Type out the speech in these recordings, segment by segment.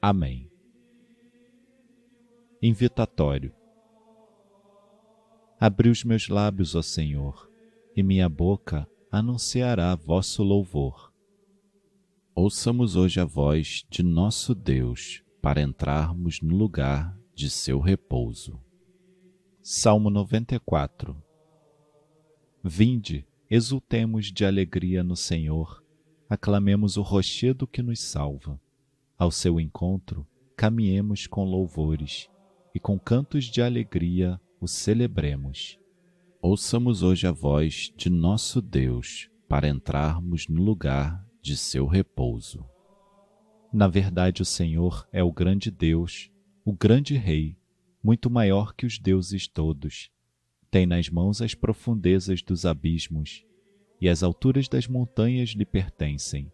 Amém. Invitatório. Abri os meus lábios, ó Senhor, e minha boca anunciará vosso louvor. Ouçamos hoje a voz de nosso Deus para entrarmos no lugar de seu repouso. Salmo 94 Vinde, exultemos de alegria no Senhor, aclamemos o rochedo que nos salva. Ao seu encontro, caminhemos com louvores e com cantos de alegria o celebremos. Ouçamos hoje a voz de nosso Deus para entrarmos no lugar de seu repouso. Na verdade, o Senhor é o grande Deus, o grande Rei, muito maior que os deuses todos. Tem nas mãos as profundezas dos abismos, e as alturas das montanhas lhe pertencem.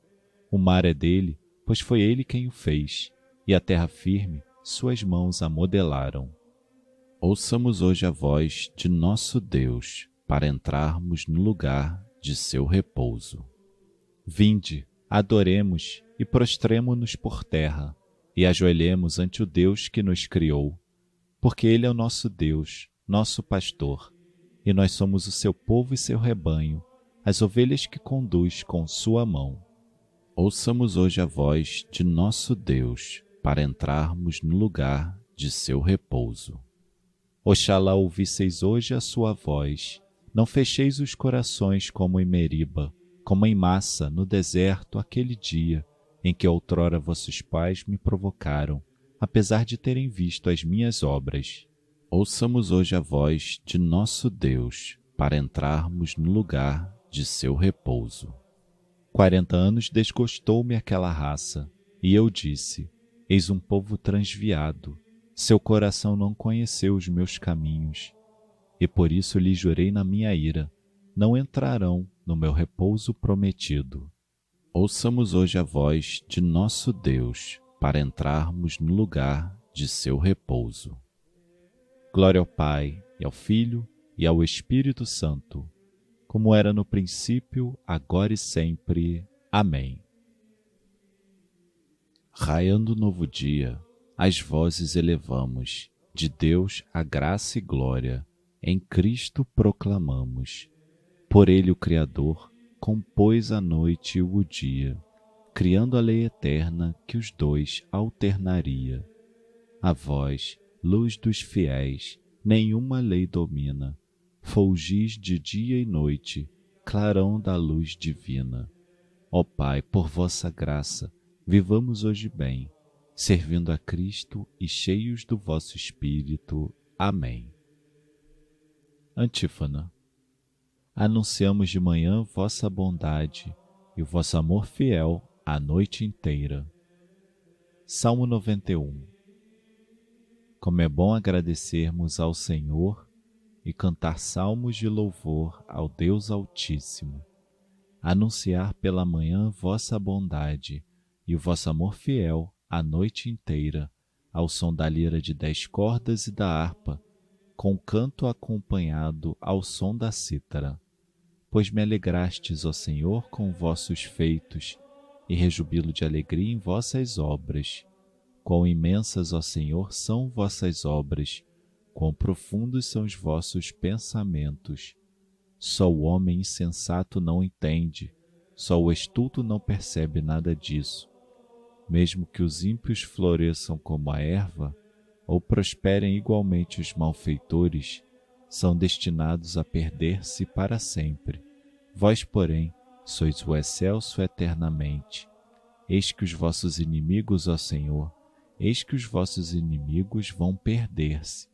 O mar é dele pois foi ele quem o fez, e a terra firme suas mãos a modelaram. Ouçamos hoje a voz de nosso Deus para entrarmos no lugar de seu repouso. Vinde, adoremos e prostremo-nos por terra e ajoelhemos ante o Deus que nos criou, porque Ele é o nosso Deus, nosso pastor, e nós somos o seu povo e seu rebanho, as ovelhas que conduz com sua mão. Ouçamos hoje a voz de nosso Deus para entrarmos no lugar de seu repouso. Oxalá ouvisseis hoje a sua voz, não fecheis os corações como em Meriba, como em massa no deserto aquele dia em que outrora vossos pais me provocaram, apesar de terem visto as minhas obras. Ouçamos hoje a voz de nosso Deus para entrarmos no lugar de seu repouso. Quarenta anos desgostou-me aquela raça, e eu disse: Eis um povo transviado, seu coração não conheceu os meus caminhos, e por isso lhe jurei na minha ira: não entrarão no meu repouso prometido. Ouçamos hoje a voz de nosso Deus para entrarmos no lugar de seu repouso. Glória ao Pai, e ao Filho, e ao Espírito Santo como era no princípio, agora e sempre. Amém. Raiando novo dia, as vozes elevamos, de Deus a graça e glória, em Cristo proclamamos. Por Ele o Criador compôs a noite e o dia, criando a lei eterna que os dois alternaria. A vós, luz dos fiéis, nenhuma lei domina, fulgis de dia e noite, clarão da luz divina. Ó Pai, por vossa graça, vivamos hoje bem, servindo a Cristo e cheios do vosso Espírito. Amém. Antífona. Anunciamos de manhã vossa bondade e o vosso amor fiel a noite inteira. Salmo 91 Como é bom agradecermos ao Senhor e cantar salmos de louvor ao Deus Altíssimo, anunciar pela manhã vossa bondade e o vosso amor fiel a noite inteira, ao som da lira de dez cordas e da harpa, com canto acompanhado ao som da cítara. Pois me alegrastes, ó Senhor, com vossos feitos, e rejubilo de alegria em vossas obras. Quão imensas, ó Senhor, são vossas obras, Quão profundos são os vossos pensamentos! Só o homem insensato não entende, só o estulto não percebe nada disso. Mesmo que os ímpios floresçam como a erva, ou prosperem igualmente os malfeitores, são destinados a perder-se para sempre. Vós, porém, sois o excelso eternamente. Eis que os vossos inimigos, ó Senhor, eis que os vossos inimigos vão perder-se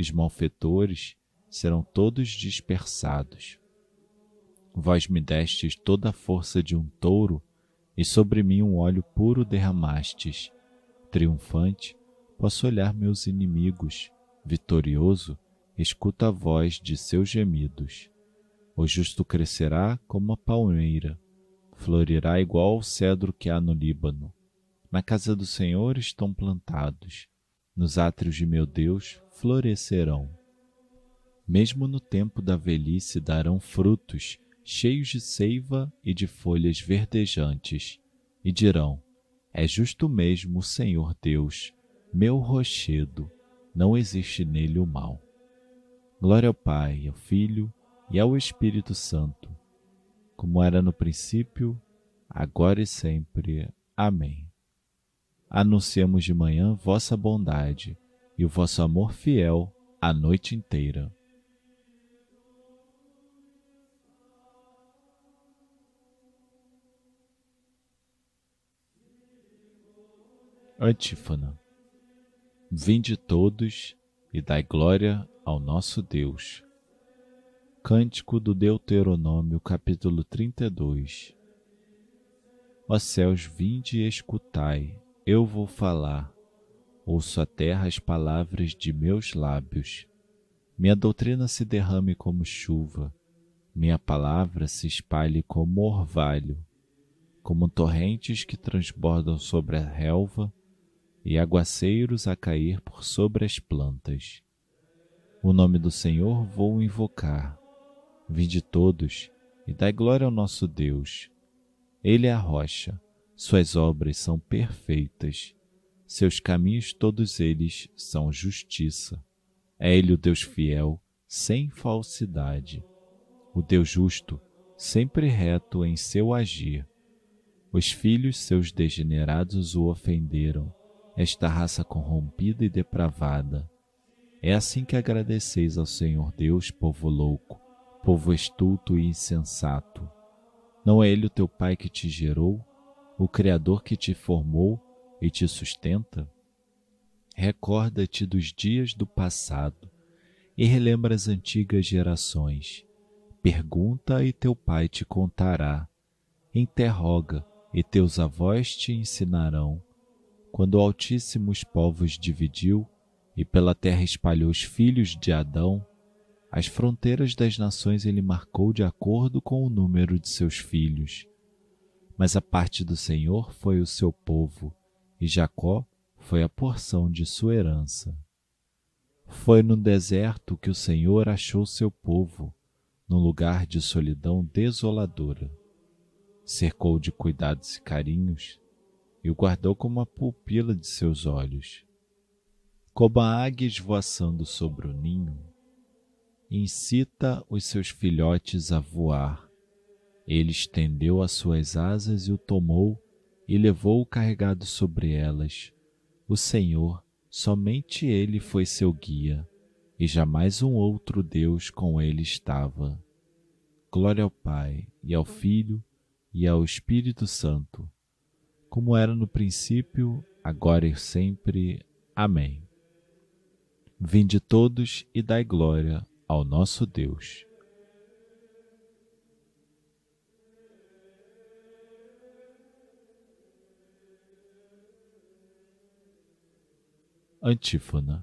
os malfeitores serão todos dispersados. Vós me destes toda a força de um touro, e sobre mim um óleo puro derramastes, Triunfante, posso olhar meus inimigos, vitorioso, escuta a voz de seus gemidos. O justo crescerá como a palmeira, florirá igual ao cedro que há no Líbano. Na casa do Senhor estão plantados, nos átrios de meu Deus florescerão. Mesmo no tempo da velhice darão frutos, cheios de seiva e de folhas verdejantes, e dirão: É justo mesmo o Senhor Deus, meu rochedo, não existe nele o mal. Glória ao Pai, ao Filho e ao Espírito Santo, como era no princípio, agora e sempre. Amém. Anunciamos de manhã vossa bondade e o vosso amor fiel a noite inteira. Antífona Vinde todos e dai glória ao nosso Deus. Cântico do Deuteronômio, capítulo 32 Ó céus, vinde e escutai, eu vou falar. Ouço a terra as palavras de meus lábios. Minha doutrina se derrame como chuva, minha palavra se espalhe como orvalho, como torrentes que transbordam sobre a relva e aguaceiros a cair por sobre as plantas. O nome do Senhor vou invocar. Vinde todos e dai glória ao nosso Deus. Ele é a rocha, suas obras são perfeitas, seus caminhos todos eles são justiça. É Ele o Deus fiel, sem falsidade, o Deus justo, sempre reto em seu agir. Os filhos seus degenerados o ofenderam, esta raça corrompida e depravada. É assim que agradeceis ao Senhor Deus, povo louco, povo estulto e insensato. Não é Ele o teu Pai que te gerou, o Criador que te formou e te sustenta? Recorda-te dos dias do passado e relembra as antigas gerações. Pergunta e teu pai te contará. Interroga e teus avós te ensinarão quando o Altíssimo os povos dividiu e pela terra espalhou os filhos de Adão, as fronteiras das nações ele marcou de acordo com o número de seus filhos. Mas a parte do Senhor foi o seu povo, e Jacó foi a porção de sua herança. Foi no deserto que o Senhor achou seu povo, num lugar de solidão desoladora. Cercou de cuidados e carinhos e o guardou como a pupila de seus olhos. Como a águia esvoaçando sobre o ninho, incita os seus filhotes a voar. Ele estendeu as suas asas e o tomou e levou-o carregado sobre elas. O Senhor, somente ele foi seu guia, e jamais um outro Deus com ele estava. Glória ao Pai, e ao Filho, e ao Espírito Santo como era no princípio, agora e sempre. Amém. Vinde todos e dai glória ao nosso Deus. Antífona.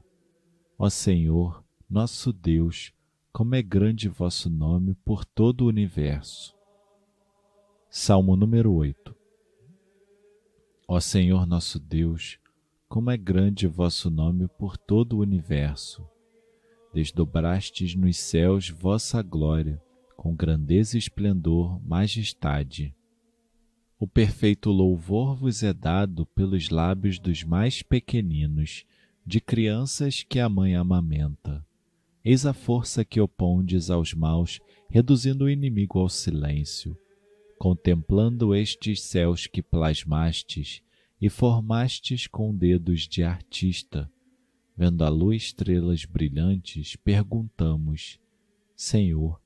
Ó Senhor, nosso Deus, como é grande vosso nome por todo o universo. Salmo número 8. Ó Senhor nosso Deus, como é grande vosso nome por todo o universo. Desdobrastes nos céus vossa glória, com grandeza e esplendor, majestade. O perfeito louvor vos é dado pelos lábios dos mais pequeninos, de crianças que a mãe amamenta. Eis a força que opondes aos maus, reduzindo o inimigo ao silêncio contemplando estes céus que plasmastes e formastes com dedos de artista, vendo a luz estrelas brilhantes, perguntamos: Senhor,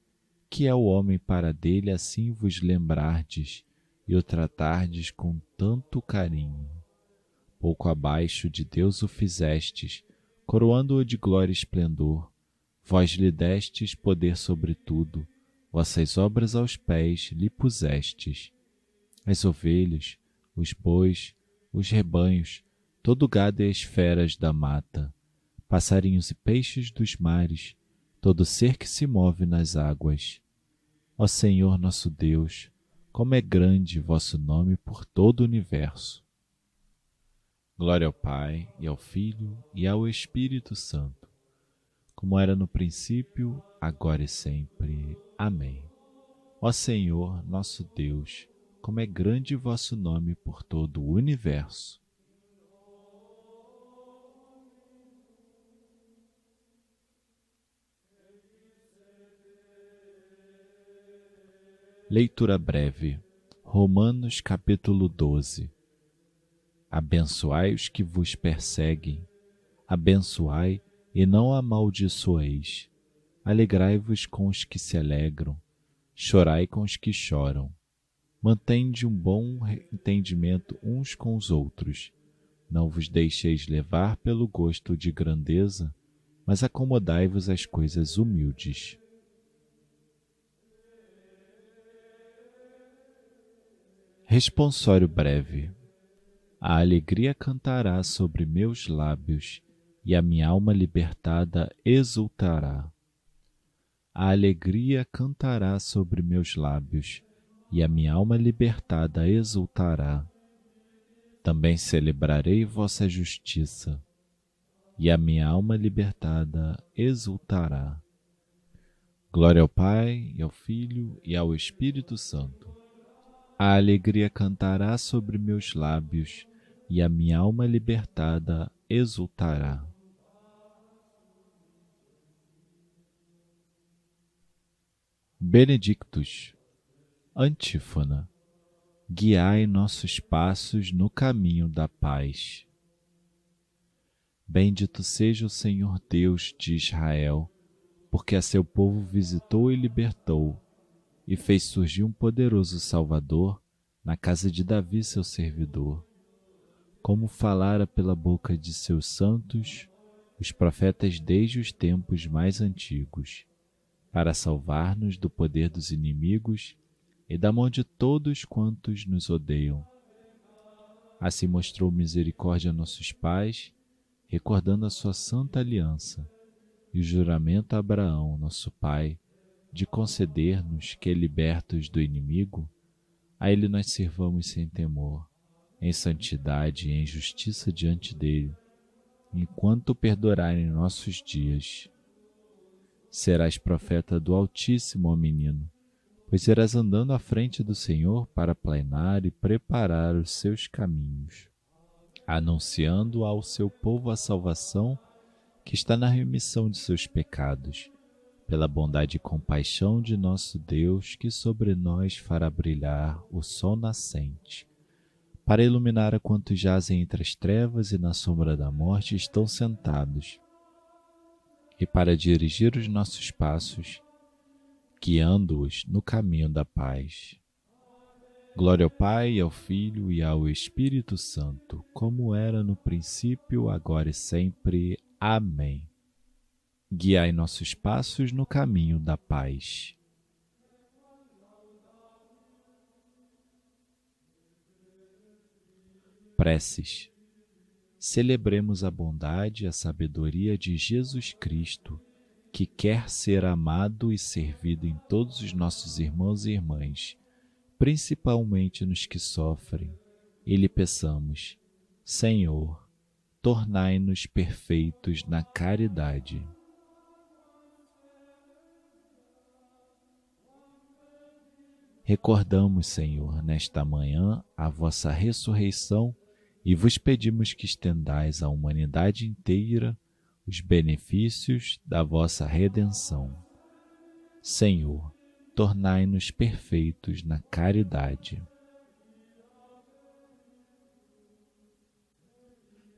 que é o homem para dele assim vos lembrardes e o tratardes com tanto carinho? Pouco abaixo de Deus o fizestes, coroando-o de glória e esplendor. Vós lhe destes poder sobre tudo, vossas obras aos pés lhe pusestes. As ovelhas, os bois, os rebanhos, todo gado e as feras da mata, passarinhos e peixes dos mares, todo ser que se move nas águas. Ó Senhor nosso Deus, como é grande vosso nome por todo o universo. Glória ao Pai, e ao Filho, e ao Espírito Santo, como era no princípio, agora e sempre. Amém. Ó Senhor nosso Deus, como é grande vosso nome por todo o universo. Leitura breve. Romanos capítulo 12. Abençoai os que vos perseguem, abençoai e não amaldiçoeis. Alegrai-vos com os que se alegram, chorai com os que choram. Mantende um bom entendimento uns com os outros. Não vos deixeis levar pelo gosto de grandeza, mas acomodai-vos às coisas humildes. Responsório breve. A alegria cantará sobre meus lábios, e a minha alma libertada exultará. A alegria cantará sobre meus lábios, e a minha alma libertada exultará. Também celebrarei vossa justiça, e a minha alma libertada exultará. Glória ao Pai, e ao Filho, e ao Espírito Santo a alegria cantará sobre meus lábios, e a minha alma libertada exultará. Benedictus, Antífona, guiai nossos passos no caminho da paz. Bendito seja o Senhor Deus de Israel, porque a seu povo visitou e libertou e fez surgir um poderoso Salvador na casa de Davi, seu servidor. Como falara pela boca de seus santos, os profetas desde os tempos mais antigos, para salvar-nos do poder dos inimigos e da mão de todos quantos nos odeiam. Assim mostrou misericórdia a nossos pais, recordando a sua santa aliança e o juramento a Abraão, nosso pai, de conceder-nos que, libertos do inimigo, a Ele nós sirvamos sem temor, em santidade e em justiça diante dele, enquanto perdurarem nossos dias. Serás profeta do Altíssimo, ó menino, pois irás andando à frente do Senhor para planear e preparar os seus caminhos, anunciando ao seu povo a salvação que está na remissão de seus pecados pela bondade e compaixão de nosso Deus, que sobre nós fará brilhar o sol nascente, para iluminar a quantos jazem entre as trevas e na sombra da morte estão sentados, e para dirigir os nossos passos, guiando-os no caminho da paz. Glória ao Pai, ao Filho e ao Espírito Santo, como era no princípio, agora e sempre. Amém. Guiai nossos passos no caminho da paz. Preces. Celebremos a bondade e a sabedoria de Jesus Cristo, que quer ser amado e servido em todos os nossos irmãos e irmãs, principalmente nos que sofrem, e lhe peçamos: Senhor, tornai-nos perfeitos na caridade. Recordamos, Senhor, nesta manhã a vossa ressurreição e vos pedimos que estendais à humanidade inteira os benefícios da vossa redenção. Senhor, tornai-nos perfeitos na caridade.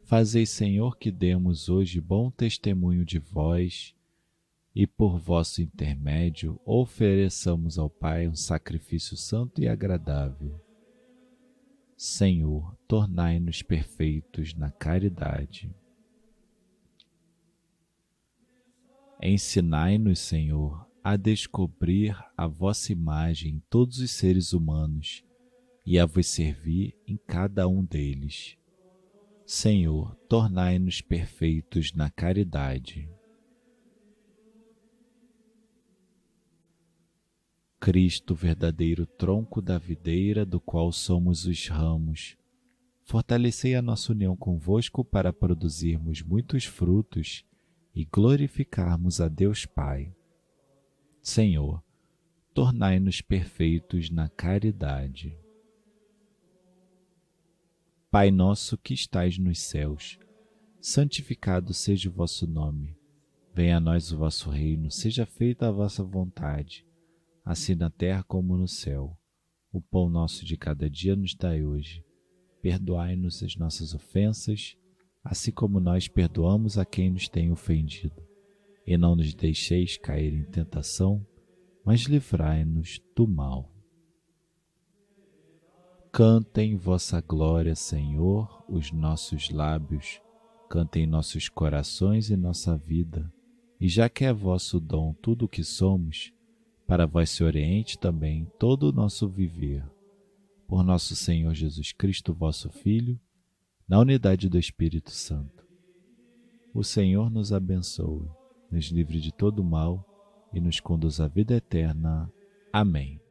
Fazei, Senhor, que demos hoje bom testemunho de vós e por vosso intermédio ofereçamos ao Pai um sacrifício santo e agradável. Senhor, tornai-nos perfeitos na caridade. Ensinai-nos, Senhor, a descobrir a vossa imagem em todos os seres humanos e a vos servir em cada um deles. Senhor, tornai-nos perfeitos na caridade. Cristo, verdadeiro tronco da videira, do qual somos os ramos, fortalecei a nossa união convosco para produzirmos muitos frutos e glorificarmos a Deus Pai. Senhor, tornai-nos perfeitos na caridade. Pai nosso que estais nos céus, santificado seja o vosso nome. Venha a nós o vosso reino, seja feita a vossa vontade, assim na terra como no céu. O pão nosso de cada dia nos dai hoje. Perdoai-nos as nossas ofensas, assim como nós perdoamos a quem nos tem ofendido. E não nos deixeis cair em tentação, mas livrai-nos do mal. Cantem vossa glória, Senhor, os nossos lábios, cantem nossos corações e nossa vida. E já que é vosso dom tudo o que somos, para vós se oriente também todo o nosso viver. Por nosso Senhor Jesus Cristo, vosso Filho, na unidade do Espírito Santo. O Senhor nos abençoe, nos livre de todo mal e nos conduz à vida eterna. Amém.